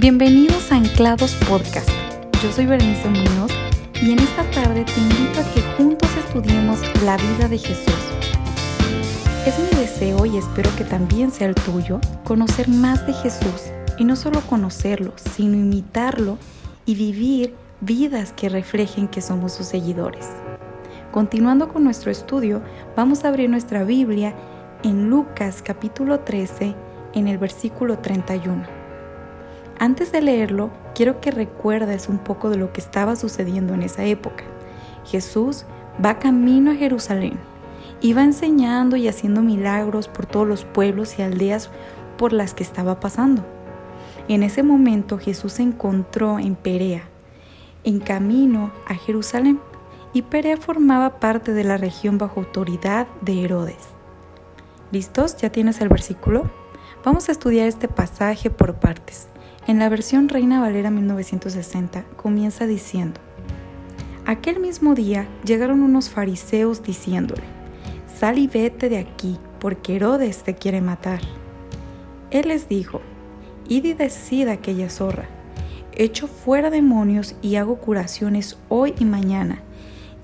Bienvenidos a Anclados Podcast. Yo soy Berenice Muñoz y en esta tarde te invito a que juntos estudiemos la vida de Jesús. Es mi deseo y espero que también sea el tuyo conocer más de Jesús y no solo conocerlo, sino imitarlo y vivir vidas que reflejen que somos sus seguidores. Continuando con nuestro estudio, vamos a abrir nuestra Biblia en Lucas capítulo 13 en el versículo 31. Antes de leerlo, quiero que recuerdes un poco de lo que estaba sucediendo en esa época. Jesús va camino a Jerusalén. Iba enseñando y haciendo milagros por todos los pueblos y aldeas por las que estaba pasando. En ese momento Jesús se encontró en Perea, en camino a Jerusalén, y Perea formaba parte de la región bajo autoridad de Herodes. ¿Listos? ¿Ya tienes el versículo? Vamos a estudiar este pasaje por partes. En la versión Reina Valera 1960 comienza diciendo, Aquel mismo día llegaron unos fariseos diciéndole, Sal y vete de aquí, porque Herodes te quiere matar. Él les dijo, Id y decid a aquella zorra, echo fuera demonios y hago curaciones hoy y mañana,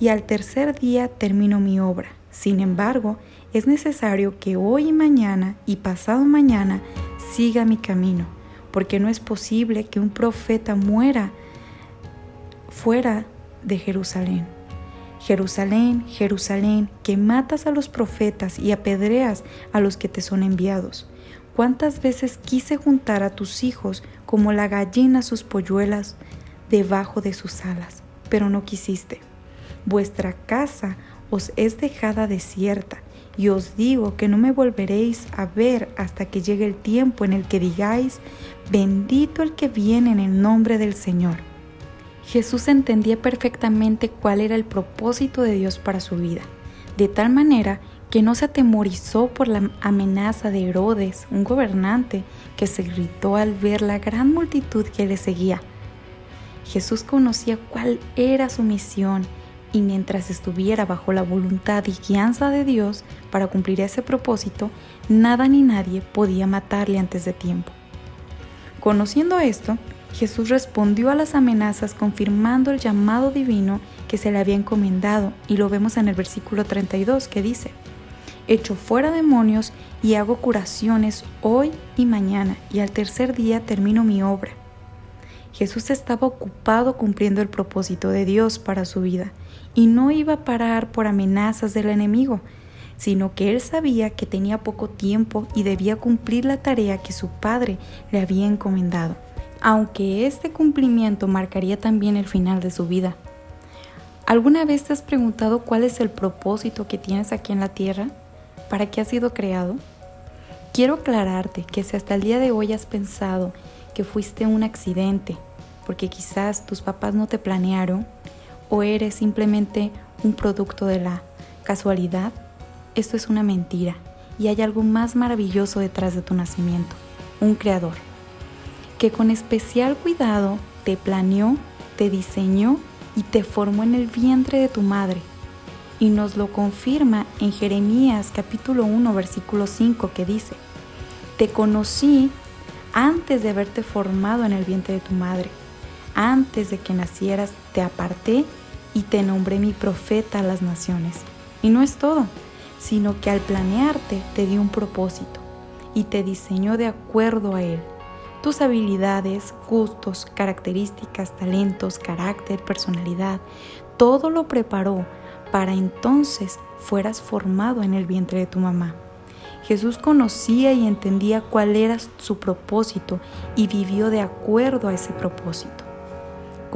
y al tercer día termino mi obra. Sin embargo, es necesario que hoy y mañana y pasado mañana siga mi camino porque no es posible que un profeta muera fuera de Jerusalén. Jerusalén, Jerusalén, que matas a los profetas y apedreas a los que te son enviados. ¿Cuántas veces quise juntar a tus hijos como la gallina sus polluelas debajo de sus alas, pero no quisiste? Vuestra casa os es dejada desierta y os digo que no me volveréis a ver hasta que llegue el tiempo en el que digáis, bendito el que viene en el nombre del Señor. Jesús entendía perfectamente cuál era el propósito de Dios para su vida, de tal manera que no se atemorizó por la amenaza de Herodes, un gobernante, que se gritó al ver la gran multitud que le seguía. Jesús conocía cuál era su misión y mientras estuviera bajo la voluntad y guianza de Dios para cumplir ese propósito, nada ni nadie podía matarle antes de tiempo. Conociendo esto, Jesús respondió a las amenazas confirmando el llamado divino que se le había encomendado y lo vemos en el versículo 32 que dice, Echo fuera demonios y hago curaciones hoy y mañana y al tercer día termino mi obra. Jesús estaba ocupado cumpliendo el propósito de Dios para su vida y no iba a parar por amenazas del enemigo, sino que él sabía que tenía poco tiempo y debía cumplir la tarea que su padre le había encomendado, aunque este cumplimiento marcaría también el final de su vida. ¿Alguna vez te has preguntado cuál es el propósito que tienes aquí en la tierra? ¿Para qué has sido creado? Quiero aclararte que si hasta el día de hoy has pensado que fuiste un accidente, porque quizás tus papás no te planearon o eres simplemente un producto de la casualidad, esto es una mentira y hay algo más maravilloso detrás de tu nacimiento, un creador, que con especial cuidado te planeó, te diseñó y te formó en el vientre de tu madre. Y nos lo confirma en Jeremías capítulo 1 versículo 5 que dice, Te conocí antes de haberte formado en el vientre de tu madre. Antes de que nacieras te aparté y te nombré mi profeta a las naciones. Y no es todo, sino que al planearte te dio un propósito y te diseñó de acuerdo a él. Tus habilidades, gustos, características, talentos, carácter, personalidad, todo lo preparó para entonces fueras formado en el vientre de tu mamá. Jesús conocía y entendía cuál era su propósito y vivió de acuerdo a ese propósito.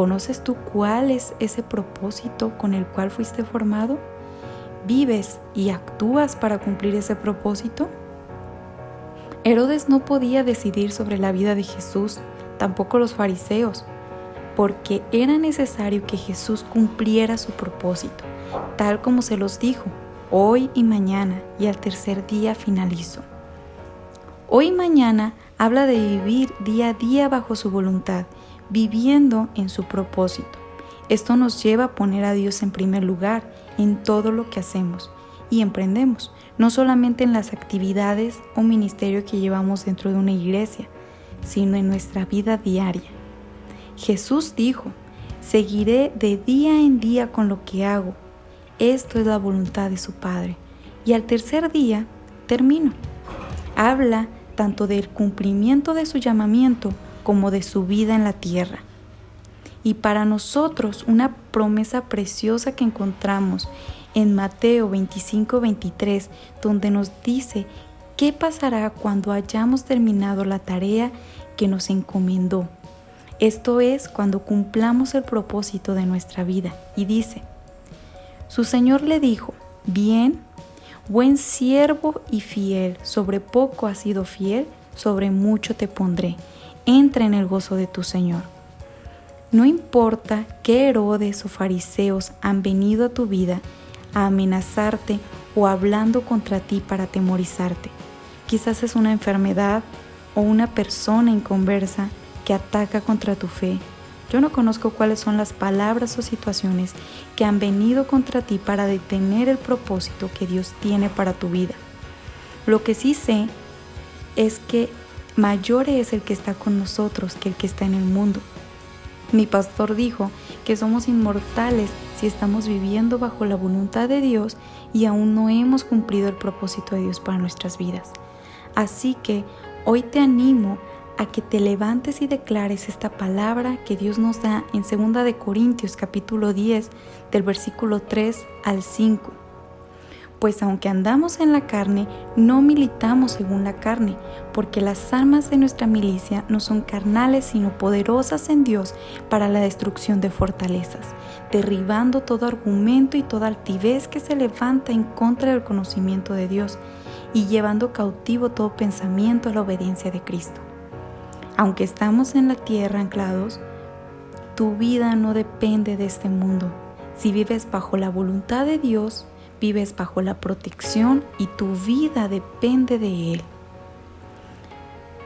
¿Conoces tú cuál es ese propósito con el cual fuiste formado? ¿Vives y actúas para cumplir ese propósito? Herodes no podía decidir sobre la vida de Jesús, tampoco los fariseos, porque era necesario que Jesús cumpliera su propósito, tal como se los dijo hoy y mañana, y al tercer día finalizo. Hoy y mañana habla de vivir día a día bajo su voluntad, viviendo en su propósito. Esto nos lleva a poner a Dios en primer lugar en todo lo que hacemos y emprendemos, no solamente en las actividades o ministerio que llevamos dentro de una iglesia, sino en nuestra vida diaria. Jesús dijo, seguiré de día en día con lo que hago. Esto es la voluntad de su Padre. Y al tercer día termino. Habla tanto del cumplimiento de su llamamiento como de su vida en la tierra. Y para nosotros una promesa preciosa que encontramos en Mateo 25-23, donde nos dice qué pasará cuando hayamos terminado la tarea que nos encomendó. Esto es cuando cumplamos el propósito de nuestra vida. Y dice, su Señor le dijo, bien, buen siervo y fiel, sobre poco has sido fiel, sobre mucho te pondré. Entra en el gozo de tu Señor. No importa qué Herodes o fariseos han venido a tu vida a amenazarte o hablando contra ti para atemorizarte. Quizás es una enfermedad o una persona inconversa que ataca contra tu fe. Yo no conozco cuáles son las palabras o situaciones que han venido contra ti para detener el propósito que Dios tiene para tu vida. Lo que sí sé es que mayor es el que está con nosotros que el que está en el mundo. Mi pastor dijo que somos inmortales si estamos viviendo bajo la voluntad de Dios y aún no hemos cumplido el propósito de Dios para nuestras vidas. Así que hoy te animo a que te levantes y declares esta palabra que Dios nos da en 2 de Corintios capítulo 10 del versículo 3 al 5 pues aunque andamos en la carne, no militamos según la carne, porque las armas de nuestra milicia no son carnales, sino poderosas en Dios para la destrucción de fortalezas, derribando todo argumento y toda altivez que se levanta en contra del conocimiento de Dios, y llevando cautivo todo pensamiento a la obediencia de Cristo. Aunque estamos en la tierra anclados, tu vida no depende de este mundo. Si vives bajo la voluntad de Dios, vives bajo la protección y tu vida depende de Él.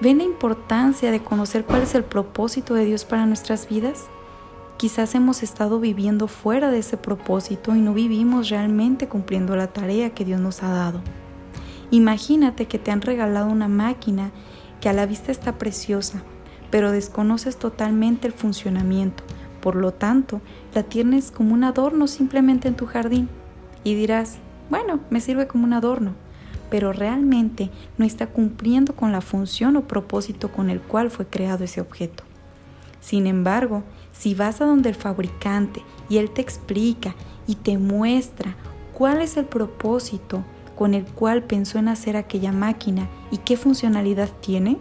¿Ven la importancia de conocer cuál es el propósito de Dios para nuestras vidas? Quizás hemos estado viviendo fuera de ese propósito y no vivimos realmente cumpliendo la tarea que Dios nos ha dado. Imagínate que te han regalado una máquina que a la vista está preciosa, pero desconoces totalmente el funcionamiento. Por lo tanto, la tienes como un adorno simplemente en tu jardín y dirás, bueno, me sirve como un adorno, pero realmente no está cumpliendo con la función o propósito con el cual fue creado ese objeto. Sin embargo, si vas a donde el fabricante y él te explica y te muestra cuál es el propósito con el cual pensó en hacer aquella máquina y qué funcionalidad tiene,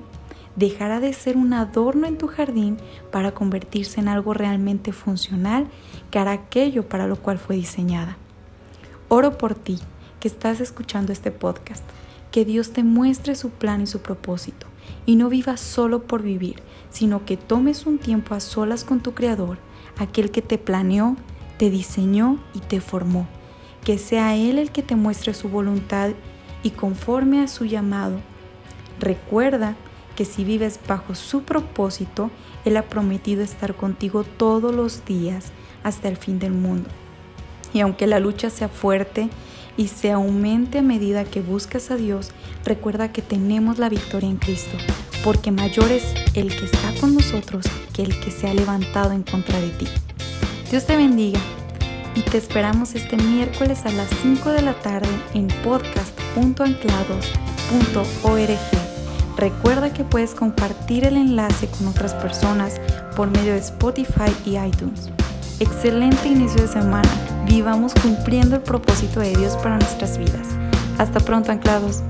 dejará de ser un adorno en tu jardín para convertirse en algo realmente funcional que hará aquello para lo cual fue diseñada. Oro por ti que estás escuchando este podcast, que Dios te muestre su plan y su propósito, y no vivas solo por vivir, sino que tomes un tiempo a solas con tu Creador, aquel que te planeó, te diseñó y te formó. Que sea Él el que te muestre su voluntad y conforme a su llamado. Recuerda que si vives bajo su propósito, Él ha prometido estar contigo todos los días hasta el fin del mundo. Y aunque la lucha sea fuerte y se aumente a medida que buscas a Dios, recuerda que tenemos la victoria en Cristo, porque mayor es el que está con nosotros que el que se ha levantado en contra de ti. Dios te bendiga y te esperamos este miércoles a las 5 de la tarde en podcast.anclados.org. Recuerda que puedes compartir el enlace con otras personas por medio de Spotify y iTunes. Excelente inicio de semana. Vivamos cumpliendo el propósito de Dios para nuestras vidas. Hasta pronto, anclados.